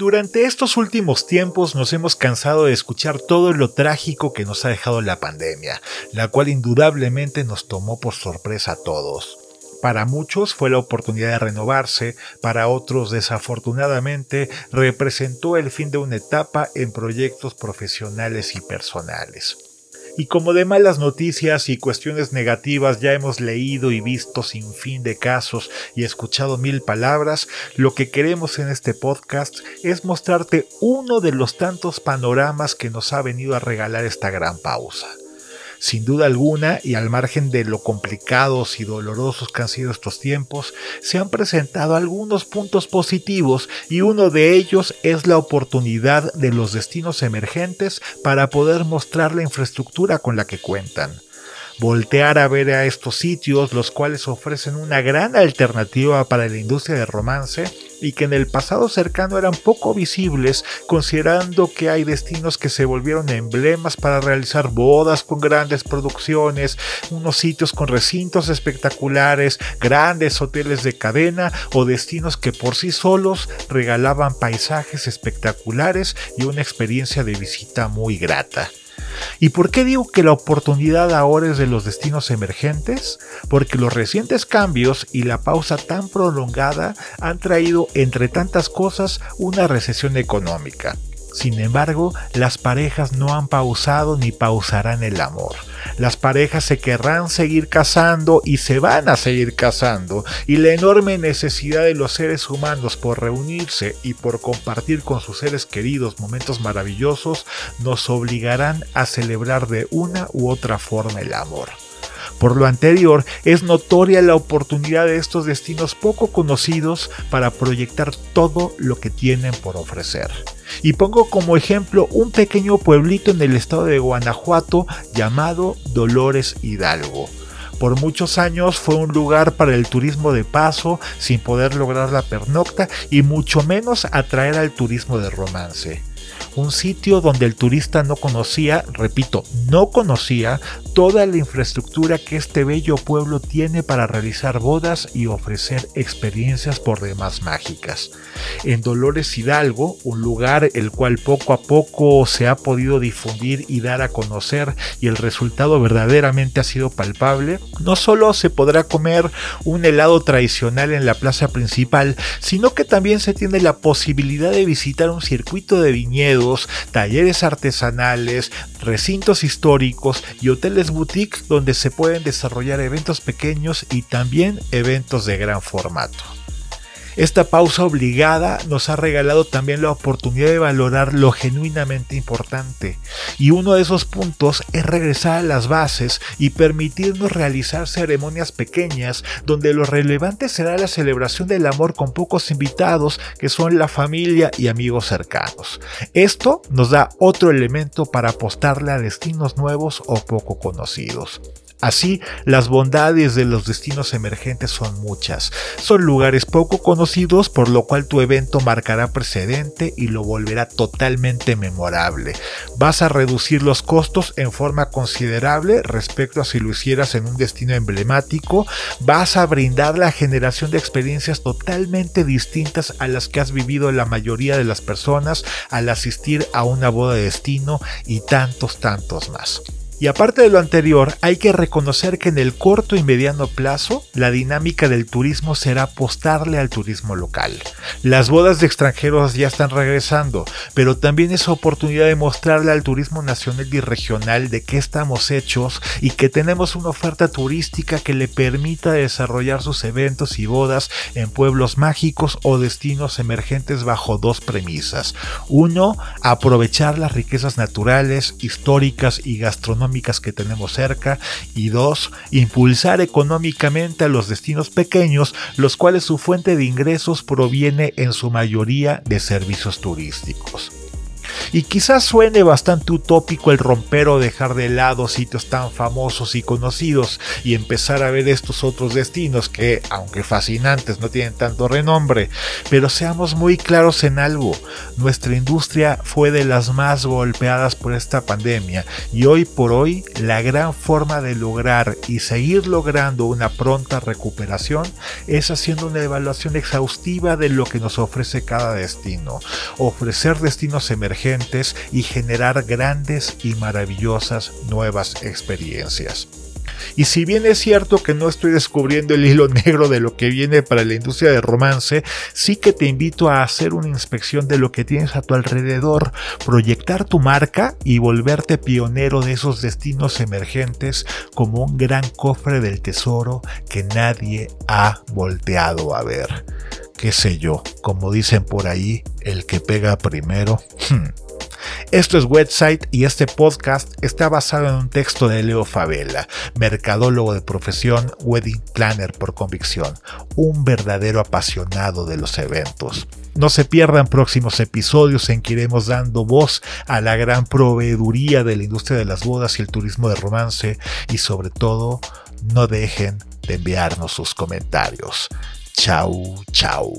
Durante estos últimos tiempos nos hemos cansado de escuchar todo lo trágico que nos ha dejado la pandemia, la cual indudablemente nos tomó por sorpresa a todos. Para muchos fue la oportunidad de renovarse, para otros desafortunadamente representó el fin de una etapa en proyectos profesionales y personales. Y como de malas noticias y cuestiones negativas ya hemos leído y visto sin fin de casos y escuchado mil palabras, lo que queremos en este podcast es mostrarte uno de los tantos panoramas que nos ha venido a regalar esta gran pausa. Sin duda alguna, y al margen de lo complicados y dolorosos que han sido estos tiempos, se han presentado algunos puntos positivos y uno de ellos es la oportunidad de los destinos emergentes para poder mostrar la infraestructura con la que cuentan. Voltear a ver a estos sitios, los cuales ofrecen una gran alternativa para la industria del romance y que en el pasado cercano eran poco visibles, considerando que hay destinos que se volvieron emblemas para realizar bodas con grandes producciones, unos sitios con recintos espectaculares, grandes hoteles de cadena o destinos que por sí solos regalaban paisajes espectaculares y una experiencia de visita muy grata. ¿Y por qué digo que la oportunidad ahora es de los destinos emergentes? Porque los recientes cambios y la pausa tan prolongada han traído, entre tantas cosas, una recesión económica. Sin embargo, las parejas no han pausado ni pausarán el amor. Las parejas se querrán seguir casando y se van a seguir casando, y la enorme necesidad de los seres humanos por reunirse y por compartir con sus seres queridos momentos maravillosos nos obligarán a celebrar de una u otra forma el amor. Por lo anterior, es notoria la oportunidad de estos destinos poco conocidos para proyectar todo lo que tienen por ofrecer. Y pongo como ejemplo un pequeño pueblito en el estado de Guanajuato llamado Dolores Hidalgo. Por muchos años fue un lugar para el turismo de paso sin poder lograr la pernocta y mucho menos atraer al turismo de romance un sitio donde el turista no conocía, repito, no conocía toda la infraestructura que este bello pueblo tiene para realizar bodas y ofrecer experiencias por demás mágicas. En Dolores Hidalgo, un lugar el cual poco a poco se ha podido difundir y dar a conocer y el resultado verdaderamente ha sido palpable, no solo se podrá comer un helado tradicional en la plaza principal, sino que también se tiene la posibilidad de visitar un circuito de viñedos talleres artesanales, recintos históricos y hoteles boutique donde se pueden desarrollar eventos pequeños y también eventos de gran formato. Esta pausa obligada nos ha regalado también la oportunidad de valorar lo genuinamente importante, y uno de esos puntos es regresar a las bases y permitirnos realizar ceremonias pequeñas donde lo relevante será la celebración del amor con pocos invitados que son la familia y amigos cercanos. Esto nos da otro elemento para apostarle a destinos nuevos o poco conocidos. Así, las bondades de los destinos emergentes son muchas. Son lugares poco conocidos, por lo cual tu evento marcará precedente y lo volverá totalmente memorable. Vas a reducir los costos en forma considerable respecto a si lo hicieras en un destino emblemático. Vas a brindar la generación de experiencias totalmente distintas a las que has vivido la mayoría de las personas al asistir a una boda de destino y tantos, tantos más. Y aparte de lo anterior, hay que reconocer que en el corto y mediano plazo, la dinámica del turismo será apostarle al turismo local. Las bodas de extranjeros ya están regresando, pero también es oportunidad de mostrarle al turismo nacional y regional de qué estamos hechos y que tenemos una oferta turística que le permita desarrollar sus eventos y bodas en pueblos mágicos o destinos emergentes bajo dos premisas. Uno, aprovechar las riquezas naturales, históricas y gastronómicas que tenemos cerca y dos, impulsar económicamente a los destinos pequeños, los cuales su fuente de ingresos proviene en su mayoría de servicios turísticos. Y quizás suene bastante utópico el romper o dejar de lado sitios tan famosos y conocidos y empezar a ver estos otros destinos que, aunque fascinantes, no tienen tanto renombre. Pero seamos muy claros en algo, nuestra industria fue de las más golpeadas por esta pandemia y hoy por hoy la gran forma de lograr y seguir logrando una pronta recuperación es haciendo una evaluación exhaustiva de lo que nos ofrece cada destino, ofrecer destinos emergentes y generar grandes y maravillosas nuevas experiencias. Y si bien es cierto que no estoy descubriendo el hilo negro de lo que viene para la industria de romance, sí que te invito a hacer una inspección de lo que tienes a tu alrededor, proyectar tu marca y volverte pionero de esos destinos emergentes como un gran cofre del tesoro que nadie ha volteado a ver. Qué sé yo, como dicen por ahí, el que pega primero. Hmm, esto es Website y este podcast está basado en un texto de Leo Favela, mercadólogo de profesión, wedding planner por convicción, un verdadero apasionado de los eventos. No se pierdan próximos episodios en que iremos dando voz a la gran proveeduría de la industria de las bodas y el turismo de romance y sobre todo no dejen de enviarnos sus comentarios. Chau, chau.